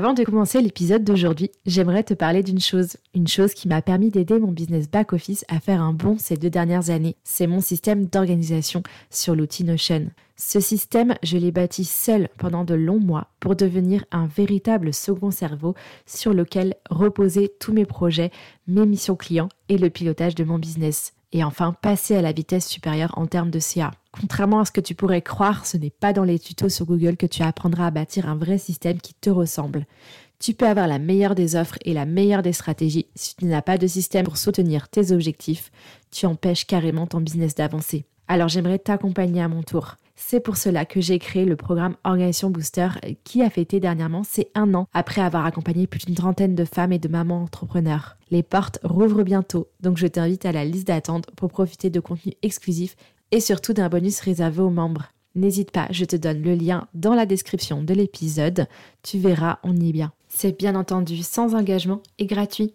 Avant de commencer l'épisode d'aujourd'hui, j'aimerais te parler d'une chose, une chose qui m'a permis d'aider mon business back-office à faire un bond ces deux dernières années. C'est mon système d'organisation sur l'outil Notion. Ce système, je l'ai bâti seul pendant de longs mois pour devenir un véritable second cerveau sur lequel reposer tous mes projets, mes missions clients et le pilotage de mon business et enfin passer à la vitesse supérieure en termes de CA. Contrairement à ce que tu pourrais croire, ce n'est pas dans les tutos sur Google que tu apprendras à bâtir un vrai système qui te ressemble. Tu peux avoir la meilleure des offres et la meilleure des stratégies. Si tu n'as pas de système pour soutenir tes objectifs, tu empêches carrément ton business d'avancer. Alors j'aimerais t'accompagner à mon tour. C'est pour cela que j'ai créé le programme Organisation Booster qui a fêté dernièrement ses un an après avoir accompagné plus d'une trentaine de femmes et de mamans entrepreneurs. Les portes rouvrent bientôt, donc je t'invite à la liste d'attente pour profiter de contenus exclusifs et surtout d'un bonus réservé aux membres. N'hésite pas, je te donne le lien dans la description de l'épisode. Tu verras, on y est bien. C'est bien entendu sans engagement et gratuit.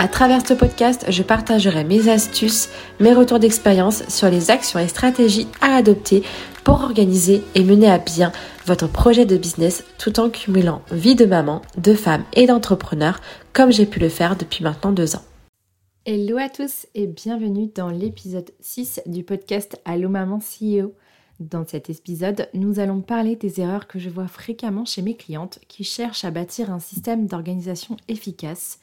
À travers ce podcast, je partagerai mes astuces, mes retours d'expérience sur les actions et stratégies à adopter pour organiser et mener à bien votre projet de business tout en cumulant vie de maman, de femme et d'entrepreneur comme j'ai pu le faire depuis maintenant deux ans. Hello à tous et bienvenue dans l'épisode 6 du podcast Allo Maman CEO. Dans cet épisode, nous allons parler des erreurs que je vois fréquemment chez mes clientes qui cherchent à bâtir un système d'organisation efficace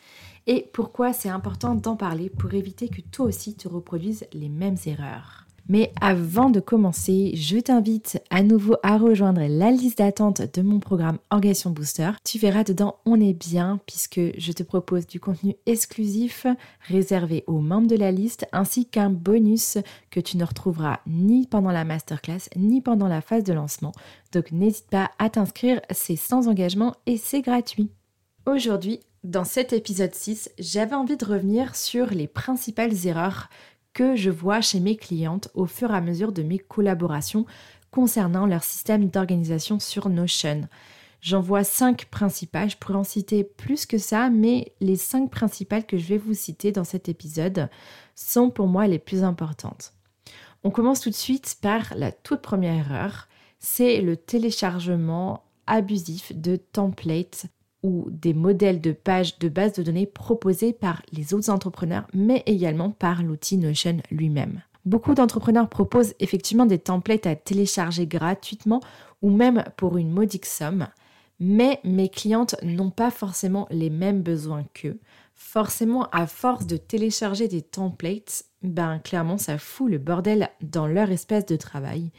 et pourquoi c'est important d'en parler pour éviter que toi aussi tu reproduises les mêmes erreurs. Mais avant de commencer, je t'invite à nouveau à rejoindre la liste d'attente de mon programme Organisation Booster. Tu verras dedans, on est bien puisque je te propose du contenu exclusif réservé aux membres de la liste ainsi qu'un bonus que tu ne retrouveras ni pendant la masterclass ni pendant la phase de lancement. Donc n'hésite pas à t'inscrire, c'est sans engagement et c'est gratuit. Aujourd'hui, dans cet épisode 6, j'avais envie de revenir sur les principales erreurs que je vois chez mes clientes au fur et à mesure de mes collaborations concernant leur système d'organisation sur Notion. J'en vois cinq principales, je pourrais en citer plus que ça, mais les cinq principales que je vais vous citer dans cet épisode sont pour moi les plus importantes. On commence tout de suite par la toute première erreur, c'est le téléchargement abusif de templates ou des modèles de pages de base de données proposés par les autres entrepreneurs, mais également par l'outil Notion lui-même. Beaucoup d'entrepreneurs proposent effectivement des templates à télécharger gratuitement ou même pour une modique somme, mais mes clientes n'ont pas forcément les mêmes besoins qu'eux. Forcément, à force de télécharger des templates, ben clairement ça fout le bordel dans leur espèce de travail.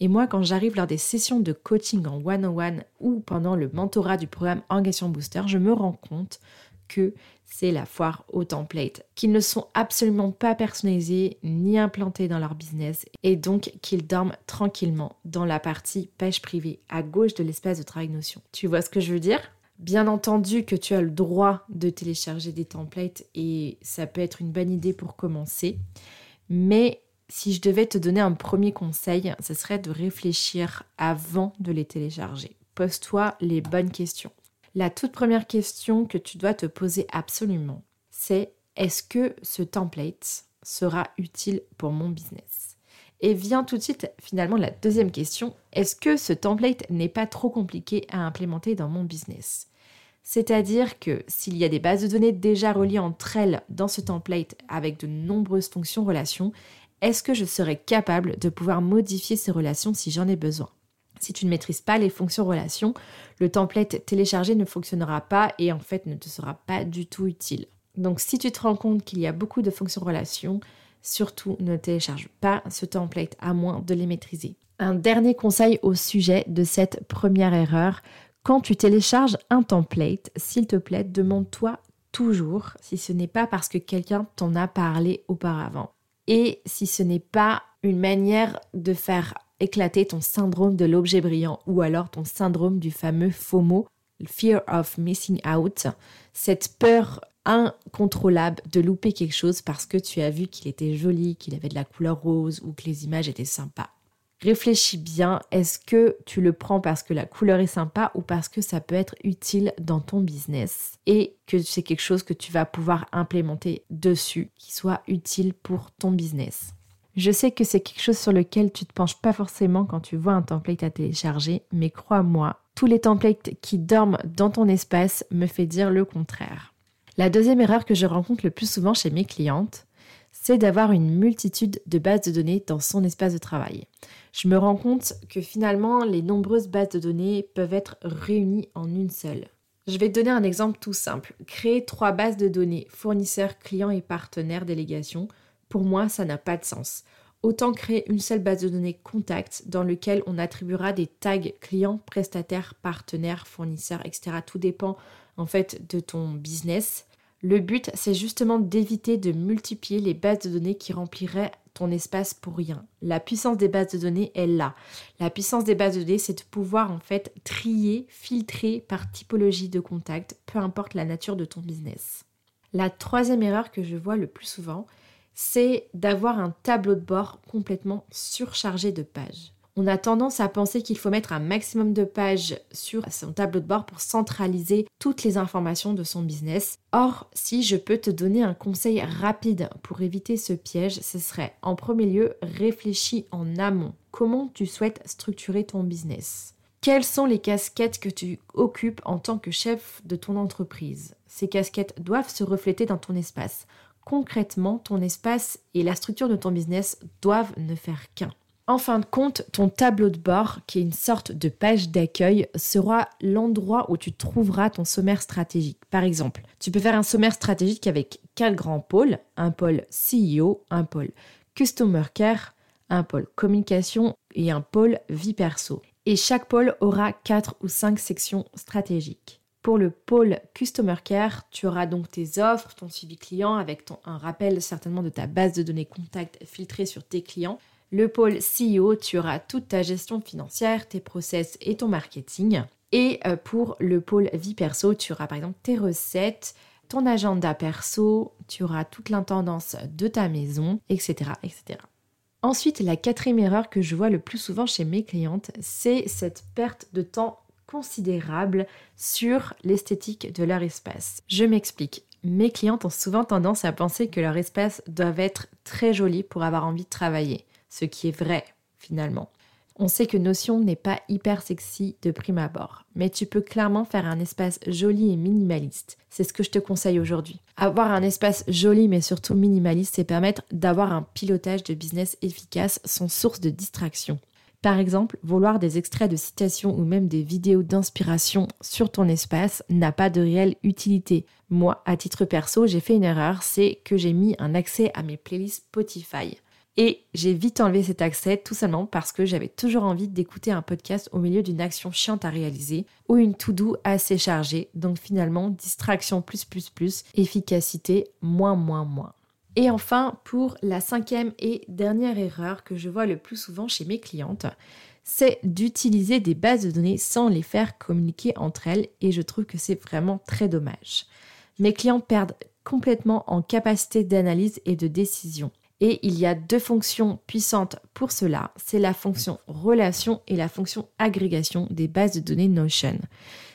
Et moi, quand j'arrive lors des sessions de coaching en one-on-one ou pendant le mentorat du programme Engagement Booster, je me rends compte que c'est la foire aux templates, qu'ils ne sont absolument pas personnalisés ni implantés dans leur business et donc qu'ils dorment tranquillement dans la partie page privée à gauche de l'espace de travail Notion. Tu vois ce que je veux dire? Bien entendu que tu as le droit de télécharger des templates et ça peut être une bonne idée pour commencer, mais si je devais te donner un premier conseil, ce serait de réfléchir avant de les télécharger. Pose-toi les bonnes questions. La toute première question que tu dois te poser absolument, c'est est-ce que ce template sera utile pour mon business? Et vient tout de suite finalement la deuxième question, est-ce que ce template n'est pas trop compliqué à implémenter dans mon business? C'est-à-dire que s'il y a des bases de données déjà reliées entre elles dans ce template avec de nombreuses fonctions relations, est-ce que je serai capable de pouvoir modifier ces relations si j'en ai besoin? Si tu ne maîtrises pas les fonctions relations, le template téléchargé ne fonctionnera pas et en fait ne te sera pas du tout utile. Donc si tu te rends compte qu'il y a beaucoup de fonctions relations, surtout ne télécharge pas ce template à moins de les maîtriser. Un dernier conseil au sujet de cette première erreur, quand tu télécharges un template, s'il te plaît, demande-toi toujours si ce n'est pas parce que quelqu'un t'en a parlé auparavant et si ce n'est pas une manière de faire éclater ton syndrome de l'objet brillant ou alors ton syndrome du fameux FOMO, Fear of Missing Out, cette peur incontrôlable de louper quelque chose parce que tu as vu qu'il était joli, qu'il avait de la couleur rose ou que les images étaient sympas. Réfléchis bien, est-ce que tu le prends parce que la couleur est sympa ou parce que ça peut être utile dans ton business et que c'est quelque chose que tu vas pouvoir implémenter dessus qui soit utile pour ton business? Je sais que c'est quelque chose sur lequel tu te penches pas forcément quand tu vois un template à télécharger, mais crois-moi, tous les templates qui dorment dans ton espace me fait dire le contraire. La deuxième erreur que je rencontre le plus souvent chez mes clientes, c'est d'avoir une multitude de bases de données dans son espace de travail. Je me rends compte que finalement, les nombreuses bases de données peuvent être réunies en une seule. Je vais te donner un exemple tout simple. Créer trois bases de données, fournisseurs, clients et partenaires délégation, pour moi, ça n'a pas de sens. Autant créer une seule base de données contact dans lequel on attribuera des tags clients, prestataires, partenaires, fournisseurs, etc. Tout dépend en fait de ton business le but, c'est justement d'éviter de multiplier les bases de données qui rempliraient ton espace pour rien. La puissance des bases de données est là. La puissance des bases de données, c'est de pouvoir en fait trier, filtrer par typologie de contact, peu importe la nature de ton business. La troisième erreur que je vois le plus souvent, c'est d'avoir un tableau de bord complètement surchargé de pages on a tendance à penser qu'il faut mettre un maximum de pages sur son tableau de bord pour centraliser toutes les informations de son business. Or, si je peux te donner un conseil rapide pour éviter ce piège, ce serait en premier lieu réfléchis en amont. Comment tu souhaites structurer ton business? Quelles sont les casquettes que tu occupes en tant que chef de ton entreprise? Ces casquettes doivent se refléter dans ton espace. Concrètement, ton espace et la structure de ton business doivent ne faire qu'un. En fin de compte, ton tableau de bord, qui est une sorte de page d'accueil, sera l'endroit où tu trouveras ton sommaire stratégique. Par exemple, tu peux faire un sommaire stratégique avec quatre grands pôles, un pôle CEO, un pôle Customer Care, un pôle communication et un pôle vie perso. Et chaque pôle aura quatre ou cinq sections stratégiques. Pour le pôle Customer Care, tu auras donc tes offres, ton suivi client avec ton, un rappel certainement de ta base de données contact filtrée sur tes clients. Le pôle CEO, tu auras toute ta gestion financière, tes process et ton marketing. Et euh, pour le pôle vie perso, tu auras par exemple tes recettes, ton agenda perso, tu auras toute l'intendance de ta maison, etc., etc. Ensuite, la quatrième erreur que je vois le plus souvent chez mes clientes, c'est cette perte de temps considérable sur l'esthétique de leur espace. Je m'explique. Mes clientes ont souvent tendance à penser que leur espace doit être très joli pour avoir envie de travailler ce qui est vrai finalement. On sait que Notion n'est pas hyper sexy de prime abord, mais tu peux clairement faire un espace joli et minimaliste. C'est ce que je te conseille aujourd'hui. Avoir un espace joli mais surtout minimaliste, c'est permettre d'avoir un pilotage de business efficace sans source de distraction. Par exemple, vouloir des extraits de citations ou même des vidéos d'inspiration sur ton espace n'a pas de réelle utilité. Moi, à titre perso, j'ai fait une erreur, c'est que j'ai mis un accès à mes playlists Spotify. Et j'ai vite enlevé cet accès tout simplement parce que j'avais toujours envie d'écouter un podcast au milieu d'une action chiante à réaliser ou une to-do assez chargée. Donc finalement, distraction plus plus plus, efficacité moins moins moins. Et enfin, pour la cinquième et dernière erreur que je vois le plus souvent chez mes clientes, c'est d'utiliser des bases de données sans les faire communiquer entre elles et je trouve que c'est vraiment très dommage. Mes clients perdent complètement en capacité d'analyse et de décision. Et il y a deux fonctions puissantes pour cela. C'est la fonction relation et la fonction agrégation des bases de données Notion.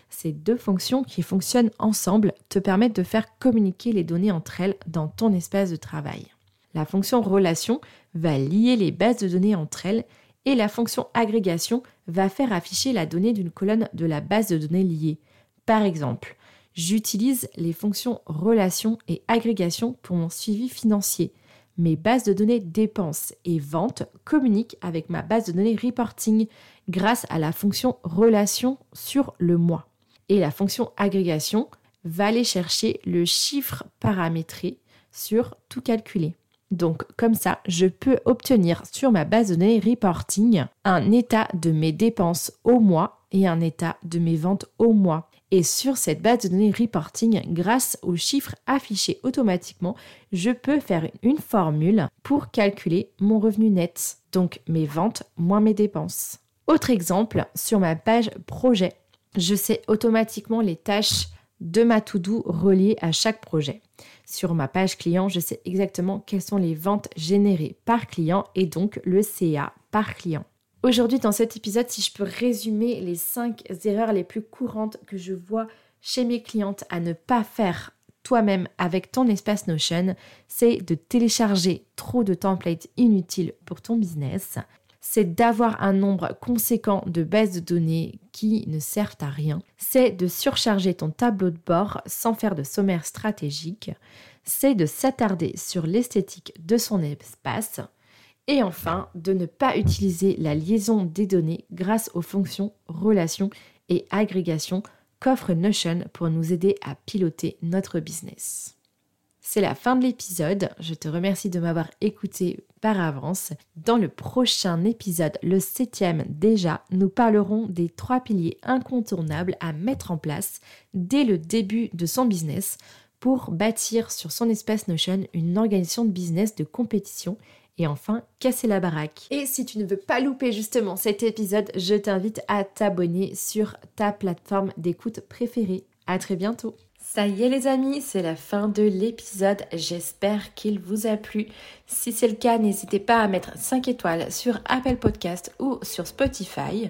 Ces deux fonctions qui fonctionnent ensemble te permettent de faire communiquer les données entre elles dans ton espace de travail. La fonction relation va lier les bases de données entre elles et la fonction agrégation va faire afficher la donnée d'une colonne de la base de données liée. Par exemple, j'utilise les fonctions relation et agrégation pour mon suivi financier mes bases de données dépenses et ventes communiquent avec ma base de données reporting grâce à la fonction relation sur le mois. Et la fonction agrégation va aller chercher le chiffre paramétré sur tout calculé. Donc comme ça, je peux obtenir sur ma base de données reporting un état de mes dépenses au mois et un état de mes ventes au mois. Et sur cette base de données reporting, grâce aux chiffres affichés automatiquement, je peux faire une formule pour calculer mon revenu net, donc mes ventes moins mes dépenses. Autre exemple, sur ma page projet, je sais automatiquement les tâches de ma to-do reliées à chaque projet. Sur ma page client, je sais exactement quelles sont les ventes générées par client et donc le CA par client. Aujourd'hui, dans cet épisode, si je peux résumer les 5 erreurs les plus courantes que je vois chez mes clientes à ne pas faire toi-même avec ton espace Notion, c'est de télécharger trop de templates inutiles pour ton business, c'est d'avoir un nombre conséquent de bases de données qui ne servent à rien, c'est de surcharger ton tableau de bord sans faire de sommaire stratégique, c'est de s'attarder sur l'esthétique de son espace, et enfin, de ne pas utiliser la liaison des données grâce aux fonctions relations et agrégation qu'offre Notion pour nous aider à piloter notre business. C'est la fin de l'épisode. Je te remercie de m'avoir écouté par avance. Dans le prochain épisode, le septième déjà, nous parlerons des trois piliers incontournables à mettre en place dès le début de son business pour bâtir sur son espace Notion une organisation de business de compétition et enfin, casser la baraque. Et si tu ne veux pas louper justement cet épisode, je t'invite à t'abonner sur ta plateforme d'écoute préférée. À très bientôt. Ça y est les amis, c'est la fin de l'épisode. J'espère qu'il vous a plu. Si c'est le cas, n'hésitez pas à mettre 5 étoiles sur Apple Podcast ou sur Spotify.